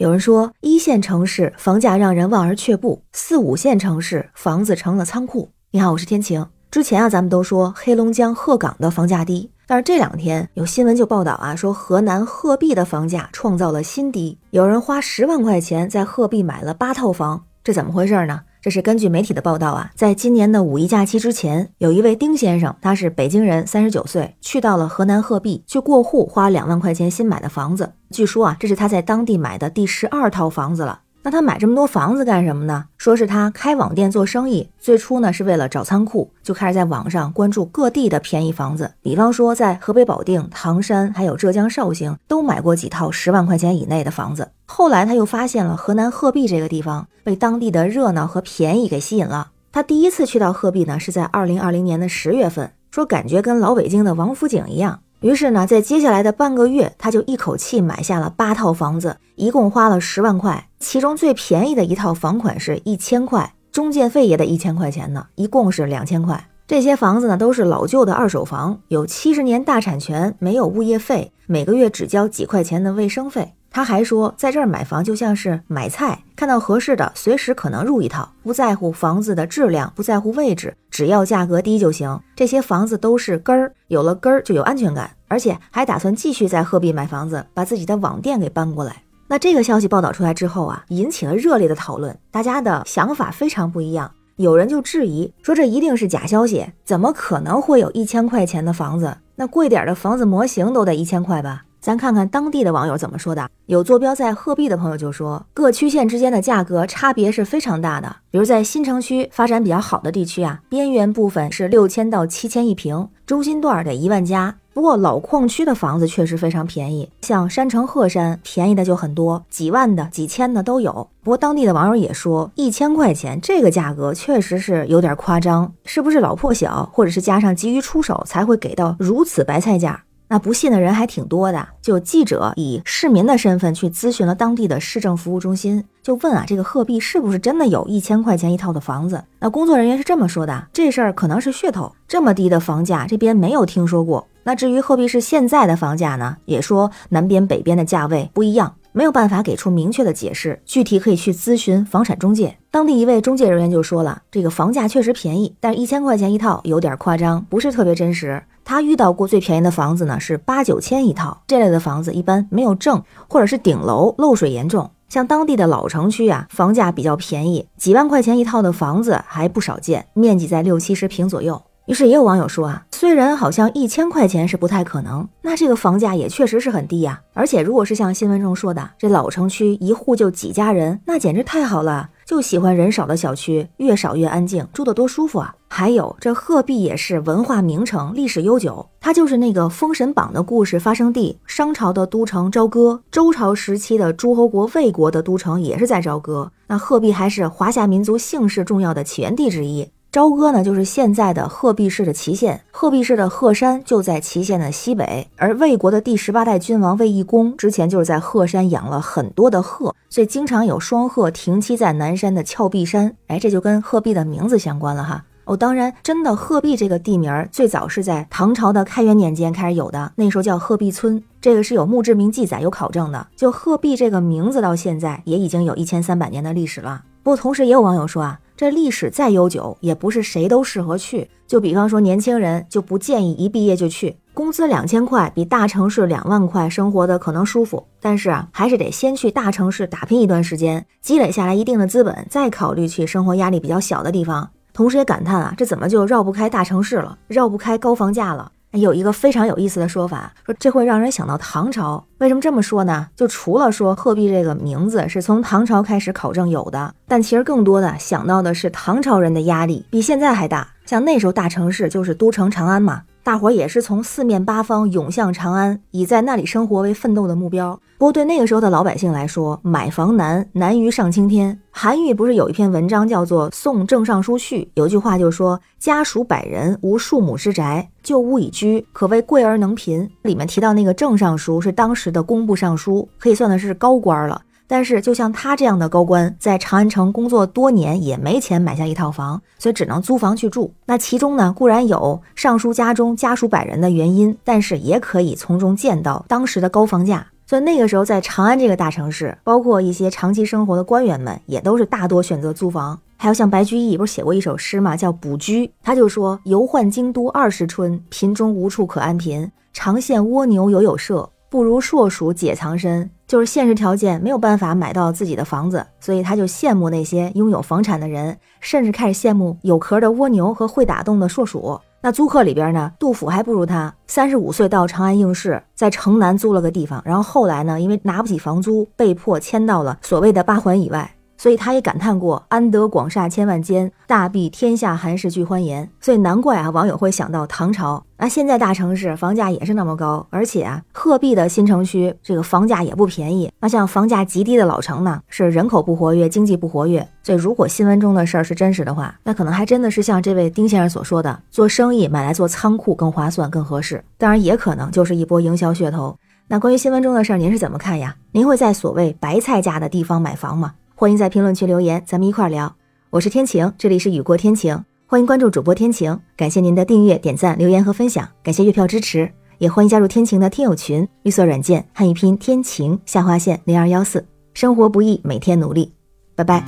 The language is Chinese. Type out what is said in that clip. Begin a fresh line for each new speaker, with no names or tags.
有人说，一线城市房价让人望而却步，四五线城市房子成了仓库。你好，我是天晴。之前啊，咱们都说黑龙江鹤岗的房价低，但是这两天有新闻就报道啊，说河南鹤壁的房价创造了新低，有人花十万块钱在鹤壁买了八套房，这怎么回事呢？这是根据媒体的报道啊，在今年的五一假期之前，有一位丁先生，他是北京人，三十九岁，去到了河南鹤壁去过户，花两万块钱新买的房子。据说啊，这是他在当地买的第十二套房子了。那他买这么多房子干什么呢？说是他开网店做生意，最初呢是为了找仓库，就开始在网上关注各地的便宜房子，比方说在河北保定、唐山，还有浙江绍兴，都买过几套十万块钱以内的房子。后来他又发现了河南鹤壁这个地方，被当地的热闹和便宜给吸引了。他第一次去到鹤壁呢，是在二零二零年的十月份，说感觉跟老北京的王府井一样。于是呢，在接下来的半个月，他就一口气买下了八套房子，一共花了十万块。其中最便宜的一套房款是一千块，中介费也得一千块钱呢，一共是两千块。这些房子呢，都是老旧的二手房，有七十年大产权，没有物业费，每个月只交几块钱的卫生费。他还说，在这儿买房就像是买菜，看到合适的，随时可能入一套，不在乎房子的质量，不在乎位置，只要价格低就行。这些房子都是根儿，有了根儿就有安全感，而且还打算继续在鹤壁买房子，把自己的网店给搬过来。那这个消息报道出来之后啊，引起了热烈的讨论，大家的想法非常不一样。有人就质疑说，这一定是假消息，怎么可能会有一千块钱的房子？那贵点的房子模型都得一千块吧？咱看看当地的网友怎么说的。有坐标在鹤壁的朋友就说，各区县之间的价格差别是非常大的。比如在新城区发展比较好的地区啊，边缘部分是六千到七千一平，中心段得一万加。不过老矿区的房子确实非常便宜，像山城鹤山便宜的就很多，几万的、几千的都有。不过当地的网友也说，一千块钱这个价格确实是有点夸张，是不是老破小，或者是加上急于出手才会给到如此白菜价？那不信的人还挺多的，就记者以市民的身份去咨询了当地的市政服务中心，就问啊，这个鹤壁是不是真的有一千块钱一套的房子？那工作人员是这么说的，这事儿可能是噱头，这么低的房价这边没有听说过。那至于鹤壁市现在的房价呢，也说南边北边的价位不一样，没有办法给出明确的解释，具体可以去咨询房产中介。当地一位中介人员就说了，这个房价确实便宜，但是一千块钱一套有点夸张，不是特别真实。他遇到过最便宜的房子呢，是八九千一套。这类的房子一般没有证，或者是顶楼漏水严重。像当地的老城区啊，房价比较便宜，几万块钱一套的房子还不少见，面积在六七十平左右。于是也有网友说啊，虽然好像一千块钱是不太可能，那这个房价也确实是很低呀。而且如果是像新闻中说的，这老城区一户就几家人，那简直太好了。就喜欢人少的小区，越少越安静，住得多舒服啊！还有这鹤壁也是文化名城，历史悠久，它就是那个《封神榜》的故事发生地。商朝的都城朝歌，周朝时期的诸侯国魏国的都城也是在朝歌。那鹤壁还是华夏民族姓氏重要的起源地之一。朝歌呢，就是现在的鹤壁市的祁县。鹤壁市的鹤山就在祁县的西北，而魏国的第十八代君王魏懿公之前就是在鹤山养了很多的鹤，所以经常有双鹤停栖在南山的峭壁山。哎，这就跟鹤壁的名字相关了哈。哦，当然，真的鹤壁这个地名最早是在唐朝的开元年间开始有的，那时候叫鹤壁村，这个是有墓志铭记载、有考证的。就鹤壁这个名字到现在也已经有一千三百年的历史了。不过同时也有网友说啊。这历史再悠久，也不是谁都适合去。就比方说年轻人，就不建议一毕业就去。工资两千块，比大城市两万块生活的可能舒服，但是啊，还是得先去大城市打拼一段时间，积累下来一定的资本，再考虑去生活压力比较小的地方。同时也感叹啊，这怎么就绕不开大城市了，绕不开高房价了？有一个非常有意思的说法，说这会让人想到唐朝。为什么这么说呢？就除了说鹤壁这个名字是从唐朝开始考证有的，但其实更多的想到的是唐朝人的压力比现在还大。像那时候大城市就是都城长安嘛。大伙儿也是从四面八方涌向长安，以在那里生活为奋斗的目标。不过对那个时候的老百姓来说，买房难，难于上青天。韩愈不是有一篇文章叫做《送郑尚书序》，有句话就说：“家属百人，无数亩之宅，就屋以居，可谓贵而能贫。”里面提到那个郑尚书是当时的工部尚书，可以算的是高官了。但是，就像他这样的高官，在长安城工作多年，也没钱买下一套房，所以只能租房去住。那其中呢，固然有尚书家中家属百人的原因，但是也可以从中见到当时的高房价。所以那个时候在长安这个大城市，包括一些长期生活的官员们，也都是大多选择租房。还有像白居易不是写过一首诗嘛，叫《卜居》，他就说：“游宦京都二十春，贫中无处可安贫。长羡蜗牛有有舍，不如硕鼠解藏身。”就是现实条件没有办法买到自己的房子，所以他就羡慕那些拥有房产的人，甚至开始羡慕有壳的蜗牛和会打洞的硕鼠。那租客里边呢，杜甫还不如他。三十五岁到长安应试，在城南租了个地方，然后后来呢，因为拿不起房租，被迫迁到了所谓的八环以外。所以他也感叹过“安得广厦千万间，大庇天下寒士俱欢颜”。所以难怪啊，网友会想到唐朝。那现在大城市房价也是那么高，而且啊，鹤壁的新城区这个房价也不便宜。那像房价极低的老城呢，是人口不活跃，经济不活跃。所以如果新闻中的事儿是真实的话，那可能还真的是像这位丁先生所说的，做生意买来做仓库更划算、更合适。当然，也可能就是一波营销噱头。那关于新闻中的事儿，您是怎么看呀？您会在所谓白菜价的地方买房吗？欢迎在评论区留言，咱们一块儿聊。我是天晴，这里是雨过天晴，欢迎关注主播天晴。感谢您的订阅、点赞、留言和分享，感谢月票支持，也欢迎加入天晴的听友群。绿色软件汉语拼天晴下划线零二幺四。生活不易，每天努力。拜拜。